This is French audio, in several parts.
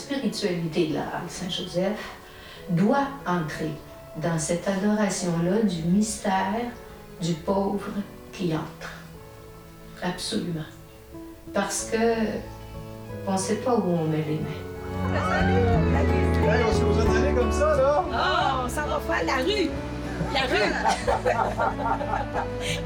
spiritualité de la halte Saint-Joseph doit entrer dans cette adoration-là du mystère du pauvre qui entre. Absolument. Parce que on ne sait pas où on met les mains. Hey, on se vous en aller comme ça, là? Oh, on s'en va faire la rue. La rue.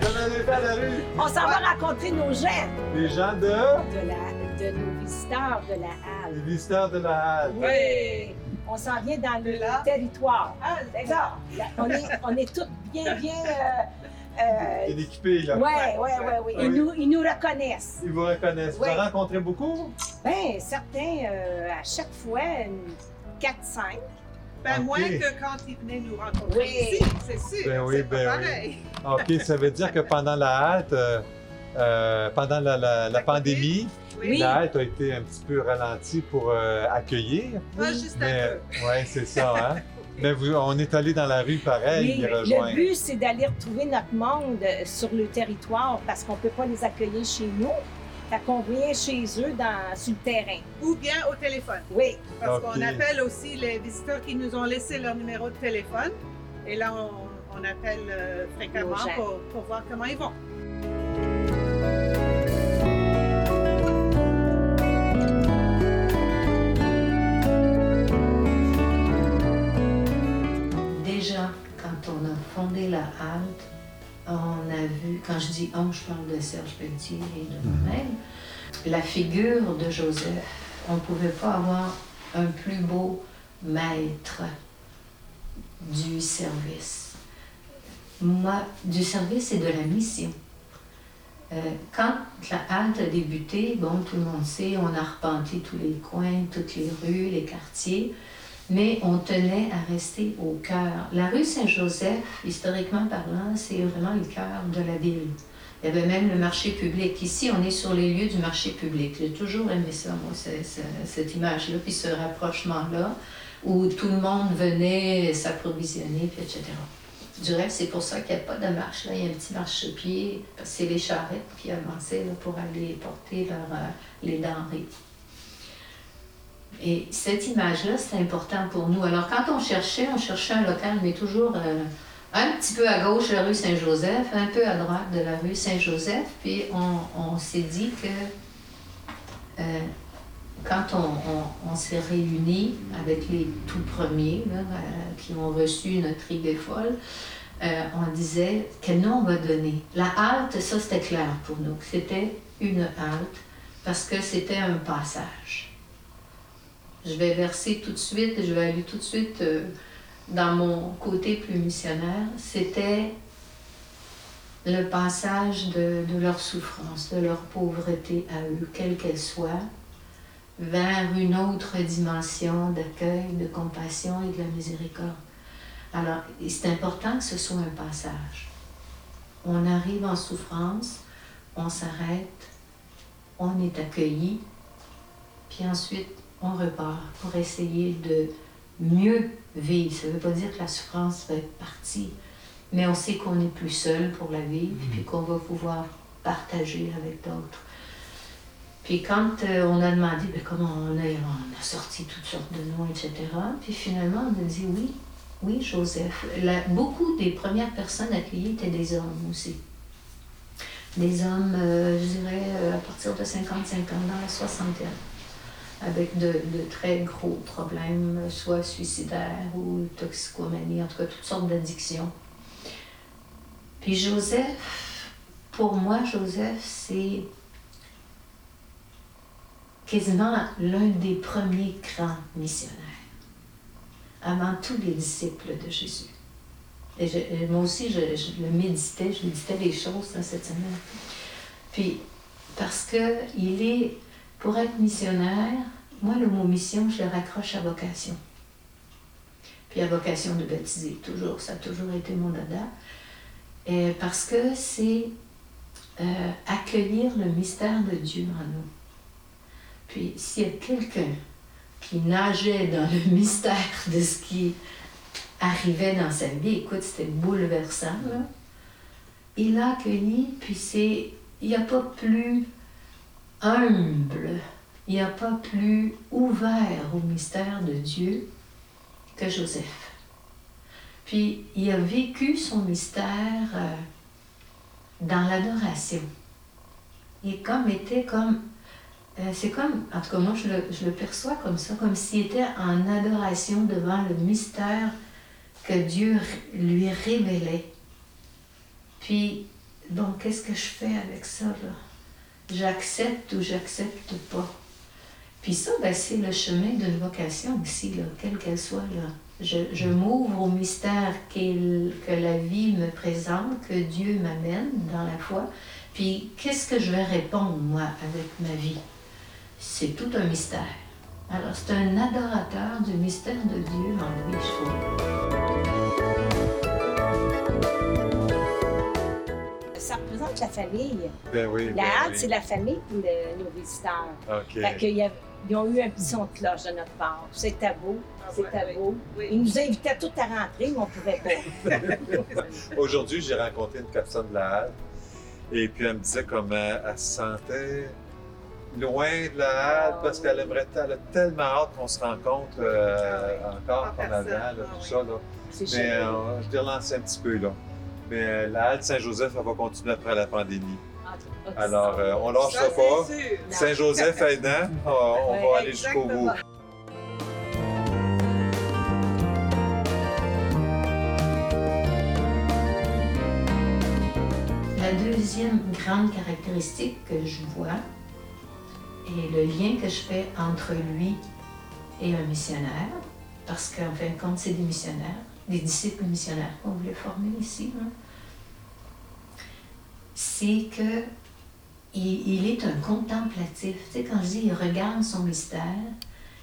En la? On s'en va rencontrer nos gens Les gens de... de, la, de nos visiteurs de la halle. Les visiteurs de la halle. Oui. On s'en vient dans le là? territoire. Ah, D'accord. On est, on est tous bien, bien. Euh, euh, Bien équipés, là. ouais, ouais, ouais. Ils, Oui. nous, ils nous reconnaissent. Ils vous reconnaissent. Vous Oui. en rencontrez beaucoup? Ben, certains, euh, à chaque fois, une 4-5. Ben, moins que quand ils venaient nous rencontrer Oui. ici, c'est sûr. Ben oui, ben pareil. OK, ça veut dire que pendant la halte, euh, euh, pendant la, la- la La pandémie, Oui. la halte a été un petit peu ralentie pour euh, accueillir. Pas juste un Mais, peu. ouais, c'est ça, hein? Mais vous- on est allé dans la rue pareil, Oui, le but, c'est d'aller retrouver notre monde euh, sur le territoire parce qu'on ne peut pas les accueillir chez nous. Fait qu'on vient chez eux dans, sur le terrain. Ou bien au téléphone. Oui, Parce qu'on appelle aussi les visiteurs qui nous ont laissé leur numéro de téléphone. Et là, on, on appelle euh, fréquemment pour voir comment ils vont. La halte, on a vu, quand je dis on, je parle de Serge Pelletier et de moi-même, la figure de Joseph. On ne pouvait pas avoir un plus beau maître du service. Moi, du service et de la mission. Euh, quand la halte a débuté, bon, tout le monde sait, on a arpenté tous les coins, toutes les rues, les quartiers mais on tenait à rester au cœur. La rue Saint-Joseph, historiquement parlant, c'est vraiment le cœur de la ville. Il y avait même le marché public. Ici, on est sur les lieux du marché public. J'ai toujours aimé ça, moi, cette image-là, puis ce rapprochement-là, où tout le monde venait s'approvisionner, puis etc. Du reste, c'est pour ça qu'il n'y a pas de marche. Là. Il y a un petit marchepied, c'est les charrettes qui avançaient là, pour aller porter leur, euh, les denrées. Et cette image-là, c'est important pour nous. Alors, quand on cherchait, on cherchait un local, mais toujours euh, un petit peu à gauche de la rue Saint-Joseph, un peu à droite de la rue Saint-Joseph. Puis, on, s'est dit que euh, quand on, s'est réunis avec les tout premiers euh, qui ont reçu notre idée folle, on disait quel nom on va donner? La halte, ça c'était clair pour nous. C'était une halte parce que c'était un passage. Je vais verser tout de suite, je vais aller tout de suite euh, dans mon côté plus missionnaire. C'était le passage de, de leur souffrance, de leur pauvreté à eux, quelle qu'elle soit, vers une autre dimension d'accueil, de compassion et de la miséricorde. Alors, c'est important que ce soit un passage. On arrive en souffrance, on s'arrête, on est accueilli, puis ensuite on repart pour essayer de mieux vivre. Ça ne veut pas dire que la souffrance va être partie, mais on sait qu'on n'est plus seul pour la vivre, puis qu'on va pouvoir partager avec d'autres. Puis quand euh, on a demandé ben, comment on a, on a sorti toutes sortes de noms, etc., puis finalement on a dit oui, oui, Joseph. La- beaucoup des premières personnes accueillies étaient des hommes aussi. Des hommes, euh, je dirais, euh, à partir de 55 ans, dans la soixantaine, avec de, très gros problèmes, soit suicidaires ou toxicomanie, en tout cas toutes sortes d'addictions. Puis Joseph, pour moi, Joseph, c'est quasiment l'un des premiers grands missionnaires, avant tous les disciples de Jésus. Et moi aussi, je, le méditais, je méditais les choses dans cette semaine. Puis, parce que il est, pour être missionnaire, moi, le mot mission, je le raccroche à vocation. Puis à vocation de baptiser, toujours, ça a toujours été mon dada. Et parce que c'est euh, accueillir le mystère de Dieu en nous. Puis s'il y a quelqu'un qui nageait dans le mystère de ce qui arrivait dans sa vie, écoute, c'était bouleversant. Il l'a accueilli, puis c'est. Il n'y a pas plus humble il n'y a pas plus ouvert au mystère de Dieu que Joseph. Puis il a vécu son mystère euh, dans l'adoration. Il comme était comme euh, c'est comme, en tout cas moi je le, perçois comme ça, comme s'il était en adoration devant le mystère que Dieu lui révélait. Puis, bon, qu'est-ce que je fais avec ça, là? J'accepte ou j'accepte pas. Puis ça, ben, c'est le chemin d'une vocation aussi, quelle qu'elle soit. Je, m'ouvre au mystère que la vie me présente, que Dieu m'amène dans la foi. Puis qu'est-ce que je vais répondre, moi, avec ma vie? C'est tout un mystère. Alors, c'est un adorateur du mystère de Dieu en lui, je. La famille. Ben oui. ben La halte, oui. c'est la famille pour le- nos visiteurs. OK. Fait qu'il y a- ils ont eu un petit son de cloche de notre part. C'était beau, Ah, c'était ouais, beau. oui. Ils nous invitaient tous à rentrer, mais on pouvait pas. Aujourd'hui, j'ai rencontré une personne de la halte et puis elle me disait comment elle se sentait loin de la halte Ah, parce qu'elle aimerait elle a tellement hâte qu'on se rencontre euh, encore En comme avant, Ah tout oui. ça. Là. Mais euh, je l'ai relancé un petit peu là. Mais euh, la halte Saint-Joseph, elle va continuer après la pandémie. Alors, euh, on lâche Ça, ça pas. Saint-Joseph aidant, on, on Ouais, va aller jusqu'au bout. La deuxième grande caractéristique que je vois est le lien que je fais entre lui et un missionnaire, parce qu'en fin de compte, c'est des missionnaires, des disciples missionnaires qu'on voulait former ici. hein. C'est que il, est un contemplatif. Tu sais, quand je dis il regarde son mystère,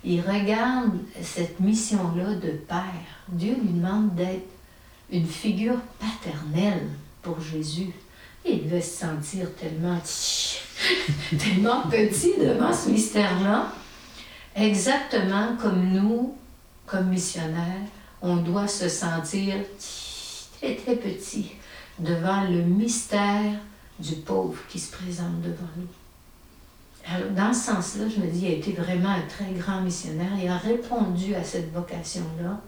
il regarde cette mission-là de père. Dieu lui demande d'être une figure paternelle pour Jésus. Il devait se sentir tellement, tellement petit devant ce mystère-là. Exactement comme nous, comme missionnaires, on doit se sentir très très petit devant le mystère du pauvre qui se présente devant nous. Alors, dans ce sens-là, je me dis, il a été vraiment un très grand missionnaire. Il a répondu à cette vocation-là.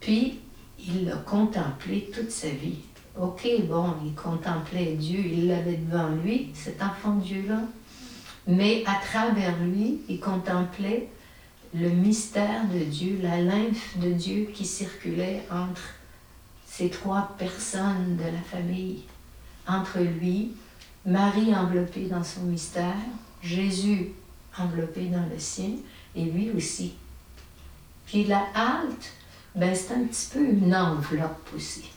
Puis, il l'a contemplé toute sa vie. OK, bon, il contemplait Dieu, il l'avait devant lui, cet enfant de Dieu-là. Mais à travers lui, il contemplait le mystère de Dieu, la lymphe de Dieu qui circulait entre ces trois personnes de la famille. Entre lui, Marie enveloppée dans son mystère, Jésus enveloppé dans le sien, et lui aussi. Puis la halte, ben, c'est un petit peu une enveloppe aussi.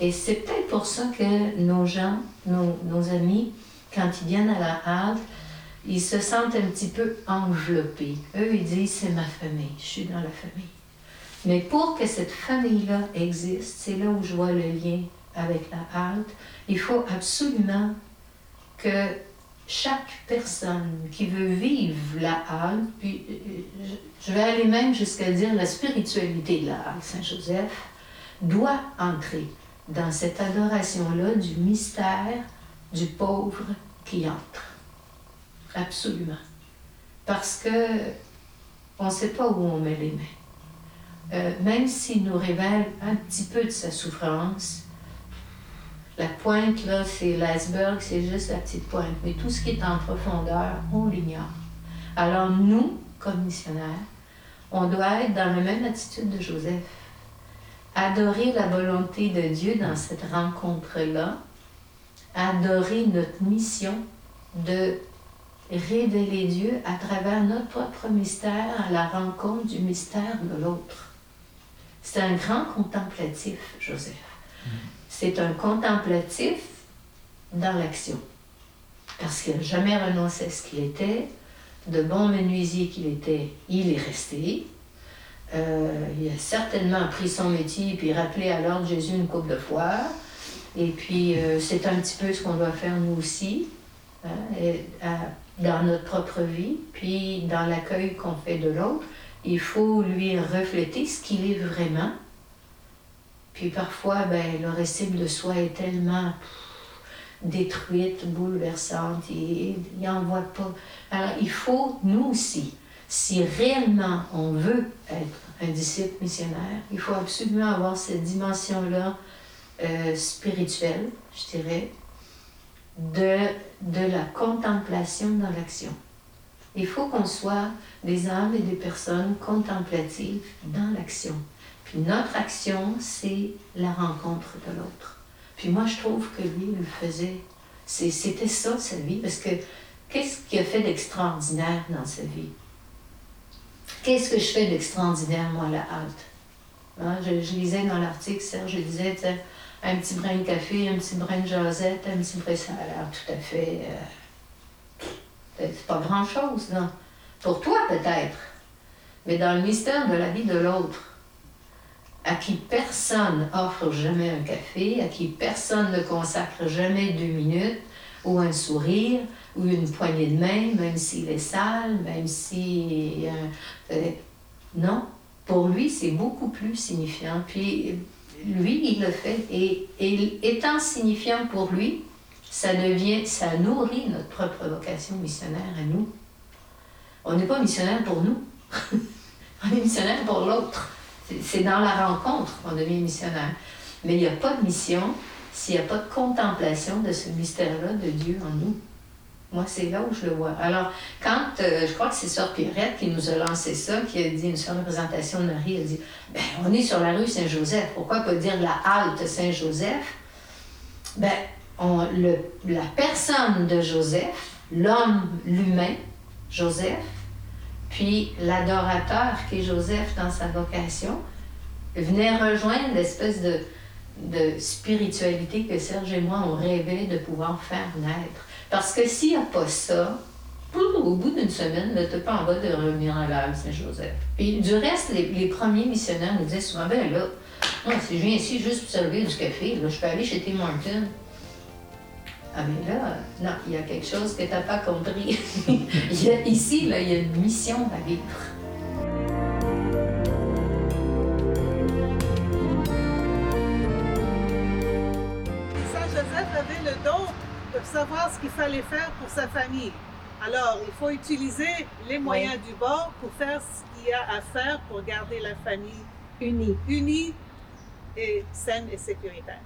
Et c'est peut-être pour ça que nos gens, nos, nos amis, quand ils viennent à la halte, ils se sentent un petit peu enveloppés. Eux, ils disent, c'est ma famille, je suis dans la famille. Mais pour que cette famille-là existe, c'est là où je vois le lien avec la halte, il faut absolument que chaque personne qui veut vivre la halte, puis euh, je- je vais aller même jusqu'à dire la spiritualité de la halte Saint-Joseph, doit entrer dans cette adoration-là du mystère du pauvre qui entre. Absolument. Parce que on ne sait pas où on met les mains. Euh, même s'il nous révèle un petit peu de sa souffrance, la pointe, là, c'est l'iceberg, c'est juste la petite pointe. Mais tout ce qui est en profondeur, on l'ignore. Alors nous, comme missionnaires, on doit être dans la même attitude de Joseph. Adorer la volonté de Dieu dans cette rencontre-là. Adorer notre mission de révéler Dieu à travers notre propre mystère à la rencontre du mystère de l'autre. C'est un grand contemplatif, Joseph. C'est un contemplatif dans l'action. Parce qu'il n'a jamais renoncé à ce qu'il était. De bon menuisier qu'il était, il est resté. Euh, il a certainement pris son métier puis rappelé à l'ordre Jésus une coupe de fois. Et puis, euh, c'est un petit peu ce qu'on doit faire nous aussi, hein, dans notre propre vie, puis dans l'accueil qu'on fait de l'autre. Il faut lui refléter ce qu'il est vraiment. Puis parfois, ben, le récit de soi est tellement détruite, bouleversante. Il n'en voit pas. Alors, il faut, nous aussi, si réellement on veut être un disciple missionnaire, il faut absolument avoir cette dimension-là euh, spirituelle, je dirais, de, de la contemplation dans l'action. Il faut qu'on soit des âmes et des personnes contemplatives dans l'action. Puis notre action, c'est la rencontre de l'autre. Puis moi, je trouve que lui, le faisait. C'était ça, sa vie, parce que qu'est-ce qu'il a fait d'extraordinaire dans sa vie? Qu'est-ce que je fais d'extraordinaire, moi, à la halte? Hein, je, lisais dans l'article, Serge, je disais, un petit brin de café, un petit brin de jasette, un petit brin, ça a tout à fait... Euh, c'est pas grand-chose, non? Pour toi, peut-être. Mais dans le mystère de la vie de l'autre, à qui personne offre jamais un café, à qui personne ne consacre jamais deux minutes, ou un sourire, ou une poignée de main, même s'il est sale, même si... Euh, euh, non, pour lui, c'est beaucoup plus signifiant. Puis lui, il le fait. Et, étant signifiant pour lui, ça devient, ça nourrit notre propre vocation missionnaire à nous. On n'est pas missionnaire pour nous. on est missionnaire pour l'autre. C'est dans la rencontre qu'on devient missionnaire. Mais il n'y a pas de mission s'il n'y a pas de contemplation de ce mystère-là de Dieu en nous. Moi, c'est là où je le vois. Alors, quand, euh, je crois que c'est Sœur Pierrette qui nous a lancé ça, qui a dit une seule représentation de Marie, elle dit, ben, on est sur la rue Saint-Joseph, pourquoi pas dire la halte Saint-Joseph? Ben, le, la personne de Joseph, l'homme, l'humain, Joseph, puis l'adorateur qui est Joseph dans sa vocation, venait rejoindre l'espèce de, de spiritualité que Serge et moi on rêvait de pouvoir faire naître. Parce que s'il n'y a pas ça, au bout d'une semaine, tu n'as pas en bas de revenir à l'âme Saint-Joseph. Et du reste, les, premiers missionnaires nous disaient souvent, ben là, moi, si je viens ici juste pour servir du café, là, je peux aller chez Tim Martin. Ah, mais là, non, il y a quelque chose que tu n'as pas compris. ici, là, il y a une mission à vivre. De savoir ce qu'il fallait faire pour sa famille. Alors, il faut utiliser les moyens du bord pour faire ce qu'il y a à faire pour garder la famille unie, unie et saine et sécuritaire.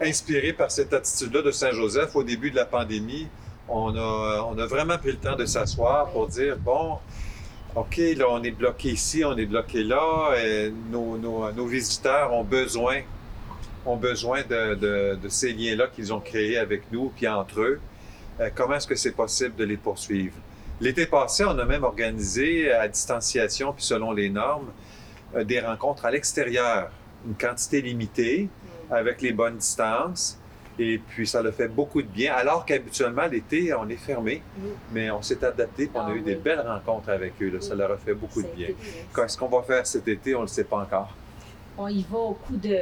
Inspiré par cette attitude-là de Saint-Joseph au début de la pandémie, on a, on a vraiment pris le temps de s'asseoir pour dire, bon, OK, là, on est bloqué ici, on est bloqué là, et nos, nos, nos visiteurs ont besoin, ont besoin de, de, de ces liens-là qu'ils ont créés avec nous, puis entre eux. Euh, comment est-ce que c'est possible de les poursuivre? L'été passé, on a même organisé à distanciation, puis selon les normes, euh, des rencontres à l'extérieur, une quantité limitée, avec les bonnes distances. Et puis, ça le fait beaucoup de bien. Alors qu'habituellement, l'été, on est fermé. Mais on s'est adapté on a ah eu des belles rencontres avec eux. Ça leur a fait beaucoup de bien. Qu'est-ce qu'on va faire cet été, on ne le sait pas encore. On y va au coup de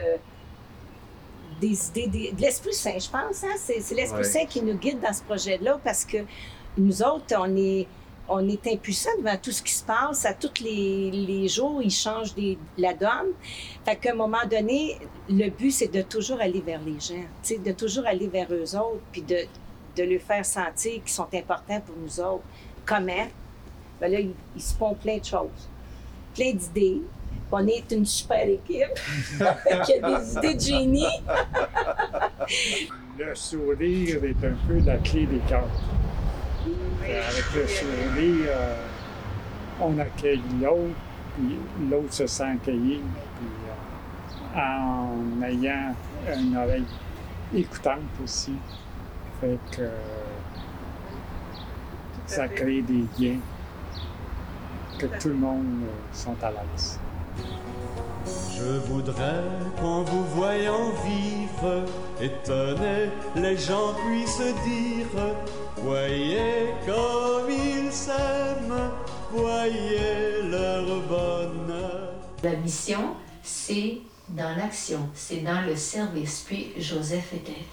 des idées, de l'Esprit Saint, je pense. Hein? C'est l'Esprit Saint qui nous guide dans ce projet-là parce que nous autres, on est on est impuissant devant tout ce qui se passe. À tous les, les jours, ils changent des, la donne. Fait qu'à un moment donné, le but, c'est de toujours aller vers les gens, de toujours aller vers eux autres, puis de, de leur faire sentir qu'ils sont importants pour nous autres. Comment? Ben là, ils, se font plein de choses, plein d'idées. On est une super équipe qui a des idées de génie. le sourire est un peu la clé des cartes. Euh, avec le sourire, euh, on accueille l'autre, puis l'autre se sent accueilli, puis euh, en ayant une oreille écoutante aussi. Fait que ça crée des liens, que tout le monde sont à l'aise. Je voudrais qu'en vous voyant vivre, étonné, les gens puissent dire Voyez comme ils s'aiment, voyez leur bonheur. La mission, c'est dans l'action, c'est dans le service. Puis Joseph était.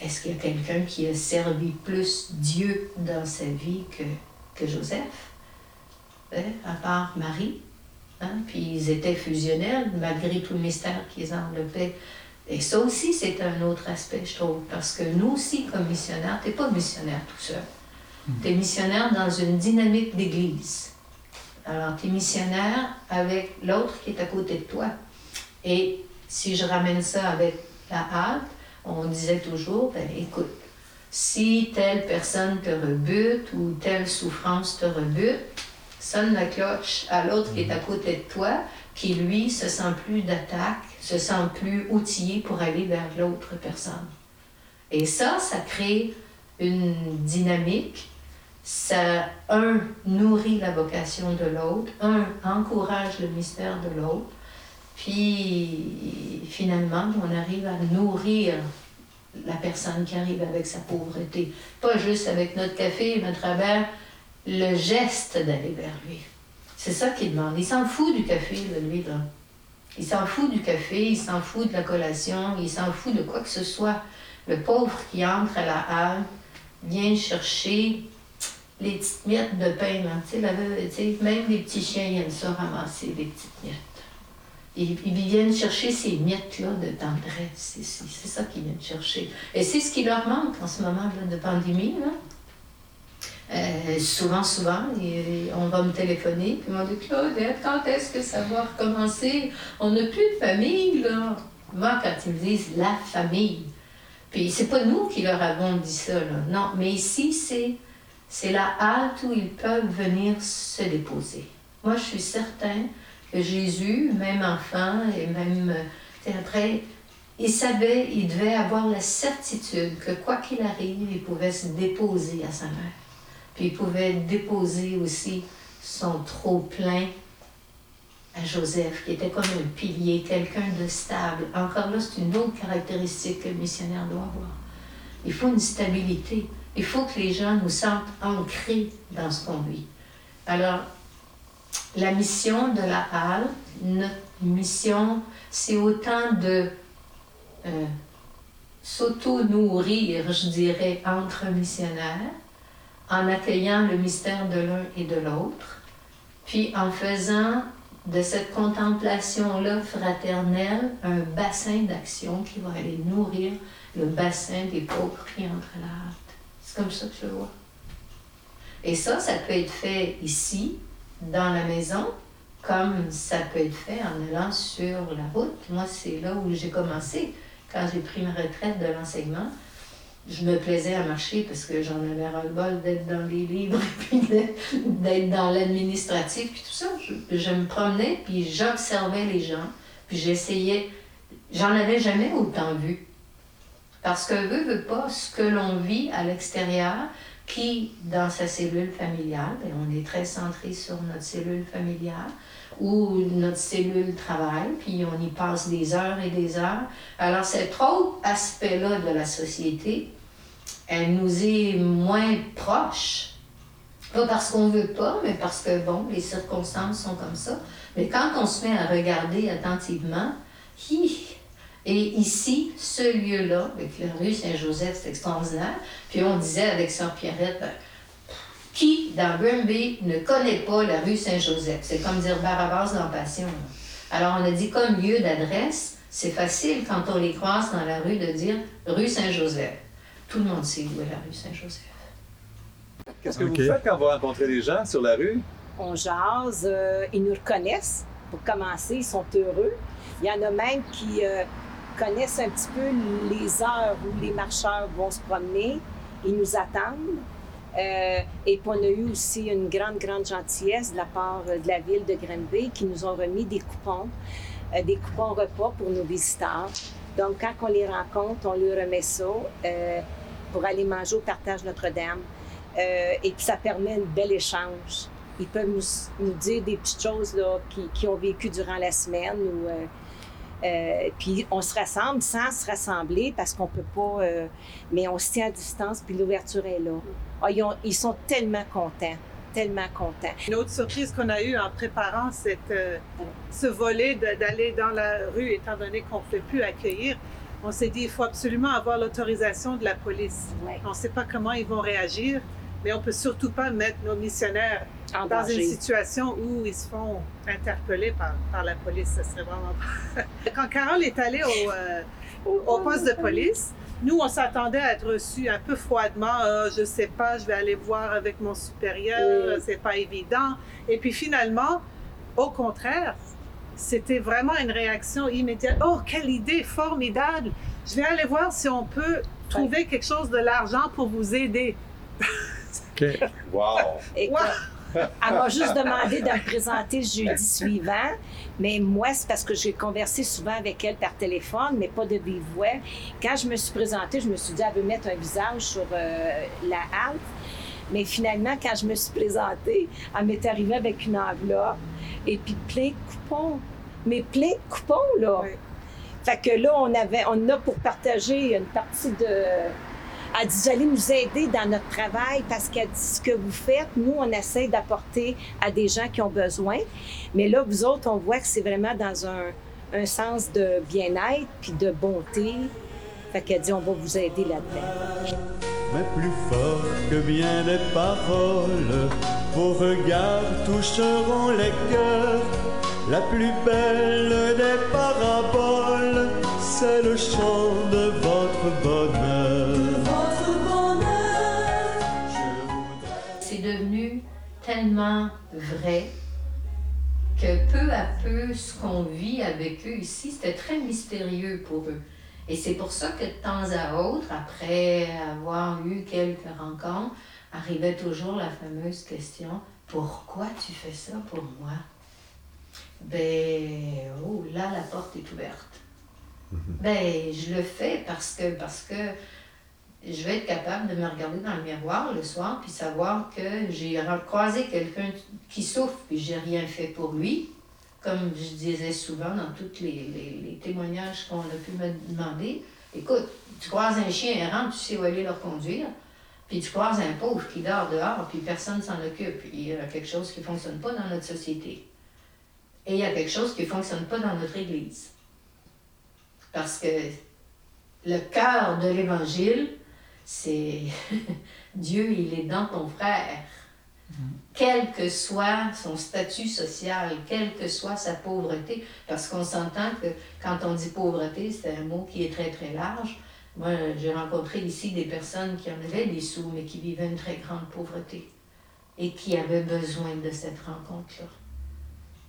Est-ce qu'il y a quelqu'un qui a servi plus Dieu dans sa vie que, Joseph? Hein? À part Marie? Hein? Puis ils étaient fusionnels, malgré tout le mystère qu'ils enveloppaient Et ça aussi, c'est un autre aspect, je trouve, parce que nous aussi, comme missionnaires, tu n'es pas missionnaire tout seul. Tu es missionnaire dans une dynamique d'église. Alors, tu es missionnaire avec l'autre qui est à côté de toi. Et si je ramène ça avec la halte, on disait toujours, ben, écoute, si telle personne te rebute ou telle souffrance te rebute, sonne la cloche à l'autre qui est à côté de toi, qui lui se sent plus d'attaque, se sent plus outillé pour aller vers l'autre personne. Et ça, ça crée une dynamique. Ça, un, nourrit la vocation de l'autre, un, encourage le mystère de l'autre, puis finalement, on arrive à nourrir la personne qui arrive avec sa pauvreté. Pas juste avec notre café, mais à travers le geste d'aller vers lui. C'est ça qu'il demande. Il s'en fout du café, lui, là. Il s'en fout du café, il s'en fout de la collation, il s'en fout de quoi que ce soit. Le pauvre qui entre à la halle vient chercher les petites miettes de pain. Même les petits chiens ils aiment ramasser, les petites miettes. Ils, viennent chercher ces miettes-là de tendresse. C'est ça qu'ils viennent chercher. Et c'est ce qui leur manque en ce moment de pandémie. Euh, souvent, souvent, on va me téléphoner, puis on dit Claudette, quand est-ce que ça va recommencer? On n'a plus de famille, là. Moi, quand ils me disent la famille, puis c'est pas nous qui leur avons dit ça, là. Non, mais ici, c'est, c'est la halte où ils peuvent venir se déposer. Moi, je suis certain que Jésus, même enfant, et même euh, après, il savait, il devait avoir la certitude que quoi qu'il arrive, il pouvait se déposer à sa mère. Puis il pouvait déposer aussi son trop-plein à Joseph, qui était comme un pilier, quelqu'un de stable. Encore là, c'est une autre caractéristique que le missionnaire doit avoir. Il faut une stabilité. Il faut que les gens nous sentent ancrés dans ce qu'on vit. Alors, la mission de la halle, notre mission, c'est autant de euh, s'auto-nourrir, je dirais, entre missionnaires, en accueillant le mystère de l'un et de l'autre, puis en faisant de cette contemplation-là fraternelle un bassin d'action qui va aller nourrir le bassin des pauvres qui entrent la hâte. C'est comme ça que je vois. Et ça, ça peut être fait ici, dans la maison, comme ça peut être fait en allant sur la route. Moi, c'est là où j'ai commencé, quand j'ai pris ma retraite de l'enseignement je me plaisais à marcher parce que j'en avais ras-le-bol d'être dans les livres, puis d'être dans l'administratif, puis tout ça. Je, me promenais, puis j'observais les gens, puis j'essayais. J'en avais jamais autant vu. Parce que veut, veut pas, ce que l'on vit à l'extérieur, qui, dans sa cellule familiale, et on est très centré sur notre cellule familiale, ou notre cellule travaille, puis on y passe des heures et des heures. Alors cet autre aspect-là de la société, elle nous est moins proche. Pas parce qu'on veut pas, mais parce que, bon, les circonstances sont comme ça. Mais quand on se met à regarder attentivement, hi, et ici, ce lieu-là, avec la rue Saint-Joseph, c'est extraordinaire. Puis on disait avec Sœur Pierrette, ben, qui dans Grimby ne connaît pas la rue Saint-Joseph? C'est comme dire Barabas dans Passion. Alors on a dit comme lieu d'adresse, c'est facile quand on les croise dans la rue de dire rue Saint-Joseph. Tout le monde sait où est la rue Saint-Joseph. Qu'est-ce que vous faites quand vous rencontrez les gens sur la rue? On jase, euh, ils nous reconnaissent. Pour commencer, ils sont heureux. Il y en a même qui euh, connaissent un petit peu les heures où les marcheurs vont se promener. Ils nous attendent. Euh, et puis on a eu aussi une grande, grande gentillesse de la part de la ville de Granby qui nous ont remis des coupons, euh, des coupons repas pour nos visiteurs. Donc quand on les rencontre, on leur remet ça euh, pour aller manger au partage Notre-Dame. et puis ça permet un bel échange. Ils peuvent nous, nous dire des petites choses là, qui, qui ont vécu durant la semaine ou euh, puis on se rassemble sans se rassembler parce qu'on peut pas, euh, mais on se tient à distance, puis l'ouverture est là. Ah, ils, sont tellement contents, tellement contents. Une autre surprise qu'on a eue en préparant cette, euh, ce volet d'aller dans la rue, étant donné qu'on ne peut plus accueillir, on s'est dit il faut absolument avoir l'autorisation de la police. On ne sait pas comment ils vont réagir, mais on peut surtout pas mettre nos missionnaires dans une situation où ils se font interpeller par, par la police. Ce serait vraiment Quand Carole est allée au, euh, au poste de police. Nous, on s'attendait à être reçus un peu froidement. Euh, je sais pas, je vais aller voir avec mon supérieur, c'est pas évident. Et puis finalement, au contraire, c'était vraiment une réaction immédiate. Oh, quelle idée formidable! Je vais aller voir si on peut trouver quelque chose de l'argent pour vous aider. OK. Wow! Elle m'a juste demandé de me présenter le jeudi suivant. Mais moi, c'est parce que j'ai conversé souvent avec elle par téléphone, mais pas de vive voix. Quand je me suis présentée, je me suis dit, elle veut mettre un visage sur euh, la halte. Mais finalement, quand je me suis présentée, elle m'est arrivée avec une enveloppe et puis plein de coupons. Mais plein de coupons, là. Fait que là, on avait, on a pour partager une partie de, elle dit, vous allez nous aider dans notre travail parce qu'elle dit, ce que vous faites, nous, on essaie d'apporter à des gens qui ont besoin. Mais là, vous autres, on voit que c'est vraiment dans un, un sens de bien-être puis de bonté. Fait qu'elle dit, on va vous aider là-dedans. Mais plus fort que bien des paroles, vos regards toucheront les cœurs. La plus belle des paraboles, c'est le chant de votre bonheur. Tellement vrai que peu à peu, ce qu'on vit avec eux ici, c'était très mystérieux pour eux. Et c'est pour ça que de temps à autre, après avoir eu quelques rencontres, arrivait toujours la fameuse question Pourquoi tu fais ça pour moi Ben, oh là, la porte est ouverte. Mhm. Ben, je le fais parce que, parce que je vais être capable de me regarder dans le miroir le soir puis savoir que j'ai croisé quelqu'un qui souffre puis j'ai rien fait pour lui. Comme je disais souvent dans tous les, témoignages qu'on a pu me demander, écoute, tu croises un chien errant, tu sais où aller le conduire, puis tu croises un pauvre qui dort dehors, puis personne ne s'en occupe. Il y a quelque chose qui ne fonctionne pas dans notre société. Et il y a quelque chose qui ne fonctionne pas dans notre Église. Parce que le cœur de l'Évangile, c'est Dieu, il est dans ton frère. Mm-hmm. Quel que soit son statut social, quelle que soit sa pauvreté, parce qu'on s'entend que quand on dit pauvreté, c'est un mot qui est très très large. Moi, j'ai rencontré ici des personnes qui en avaient des sous, mais qui vivaient une très grande pauvreté et qui avaient besoin de cette rencontre-là.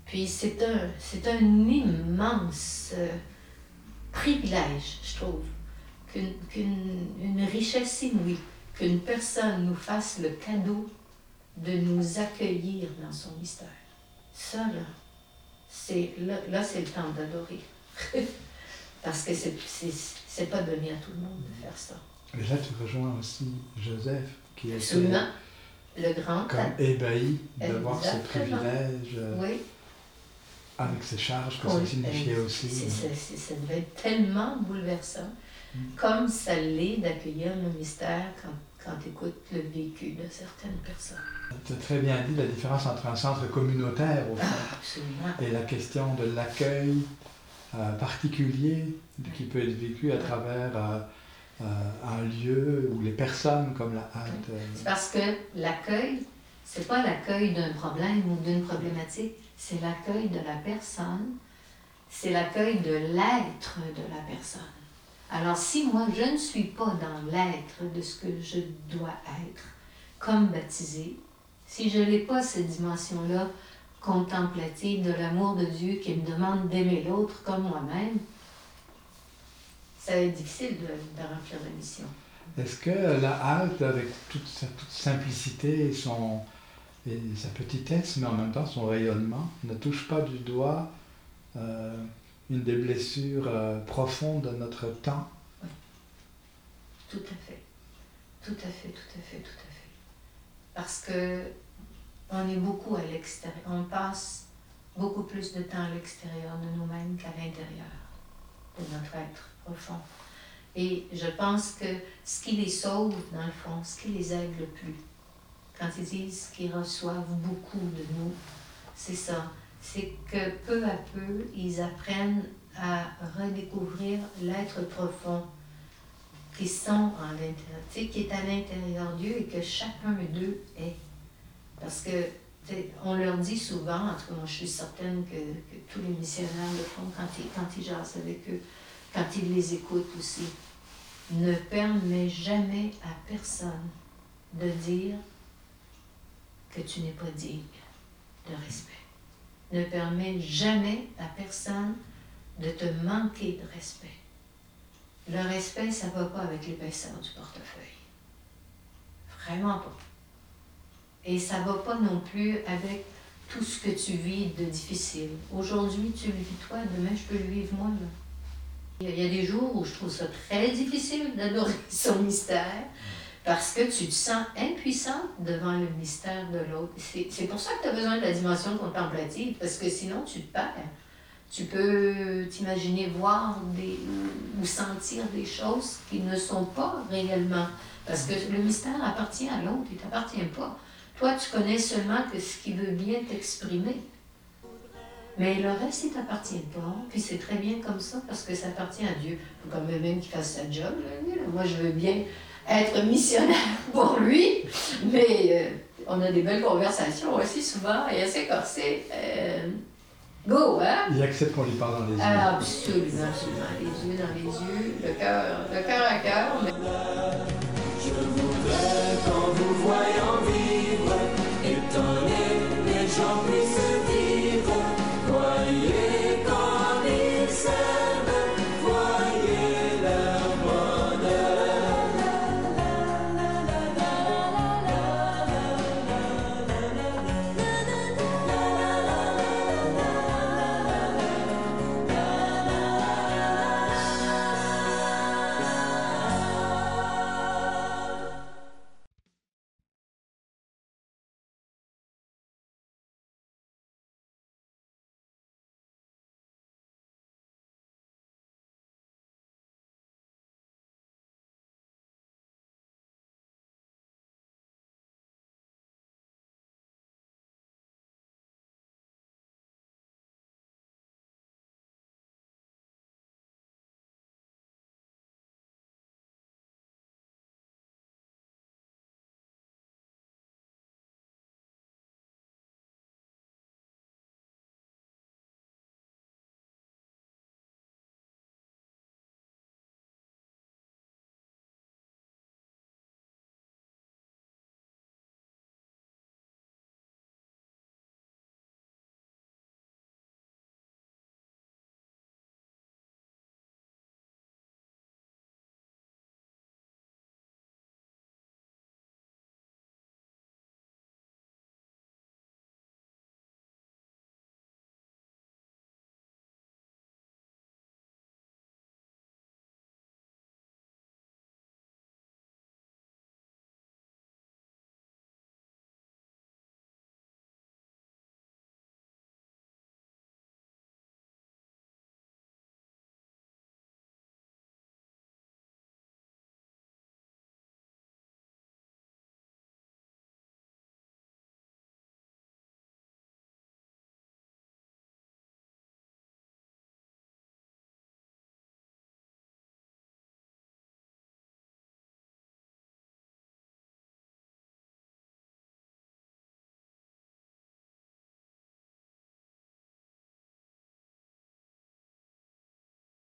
Puis c'est un, c'est un immense euh, privilège, je trouve, qu'une richesse inouïe, qu'une personne nous fasse le cadeau de nous accueillir dans son mystère. Ça, là, c'est, là, c'est le temps d'adorer. Parce que c'est, pas donné à tout le monde de faire ça. Mais là, tu rejoins aussi Joseph, qui est Absolument. le grand comme ébahi de voir ce privilège. Oui. Avec ses charges, que ça signifiait aussi. ça devait être tellement bouleversant. Comme ça l'est d'accueillir le mystère quand, quand tu écoutes le vécu de certaines personnes. Tu as très bien dit la différence entre un centre communautaire au fond et la question de l'accueil euh, particulier qui peut être vécu à travers euh, euh, un lieu où les personnes comme la halte. C'est parce que l'accueil, c'est pas l'accueil d'un problème ou d'une problématique, c'est l'accueil de la personne, c'est l'accueil de l'être de la personne. Alors si moi, je ne suis pas dans l'être de ce que je dois être comme baptisé, si je n'ai pas cette dimension-là contemplative de l'amour de Dieu qui me demande d'aimer l'autre comme moi-même, ça va être difficile de, remplir la mission. Est-ce que la halte, avec toute sa simplicité et, son, et sa petitesse, mais en même temps son rayonnement, ne touche pas du doigt euh, une des blessures euh, profondes de notre temps. Oui. Tout à fait. Tout à fait, tout à fait, tout à fait. Parce que on est beaucoup à l'extérieur. On passe beaucoup plus de temps à l'extérieur de nous-mêmes qu'à l'intérieur de notre être profond. Et je pense que ce qui les sauve, dans le fond, ce qui les aide le plus, quand ils disent qu'ils reçoivent beaucoup de nous, c'est ça c'est que peu à peu, ils apprennent à redécouvrir l'être profond qui sont en l'intérieur, qui est à l'intérieur d'eux et que chacun d'eux est. Parce que on leur dit souvent, en tout cas moi je suis certaine que, tous les missionnaires le font quand ils, quand ils avec eux, quand il les écoute aussi. Ne permets jamais à personne de dire que tu n'es pas digne. Ne permets jamais à personne de te manquer de respect. Le respect, ça ne va pas avec l'épaisseur du portefeuille. Vraiment pas. Et ça ne va pas non plus avec tout ce que tu vis de difficile. Aujourd'hui, tu le vis toi, demain, je peux le vivre moi. Il y a des jours où je trouve ça très difficile d'adorer son mystère parce que tu te sens impuissante devant le mystère de l'autre. C'est pour ça que tu as besoin de la dimension contemplative, parce que sinon tu te perds. Tu peux t'imaginer voir des, ou sentir des choses qui ne sont pas réellement. Parce que le mystère appartient à l'autre, il ne t'appartient pas. Toi, tu connais seulement que ce qui veut bien t'exprimer. Mais le reste, il ne t'appartient pas. Puis c'est très bien comme ça, parce que ça appartient à Dieu. Il faut quand même qu'il fasse sa job. Moi, je veux bien être missionnaire pour lui, mais euh, on a des belles conversations aussi souvent et assez corsées. Euh, go, hein? Il accepte qu'on lui parle dans les yeux. Ah, absolument, absolument. Les yeux dans les yeux, le cœur, le cœur à cœur. Je voudrais, quand vous voyant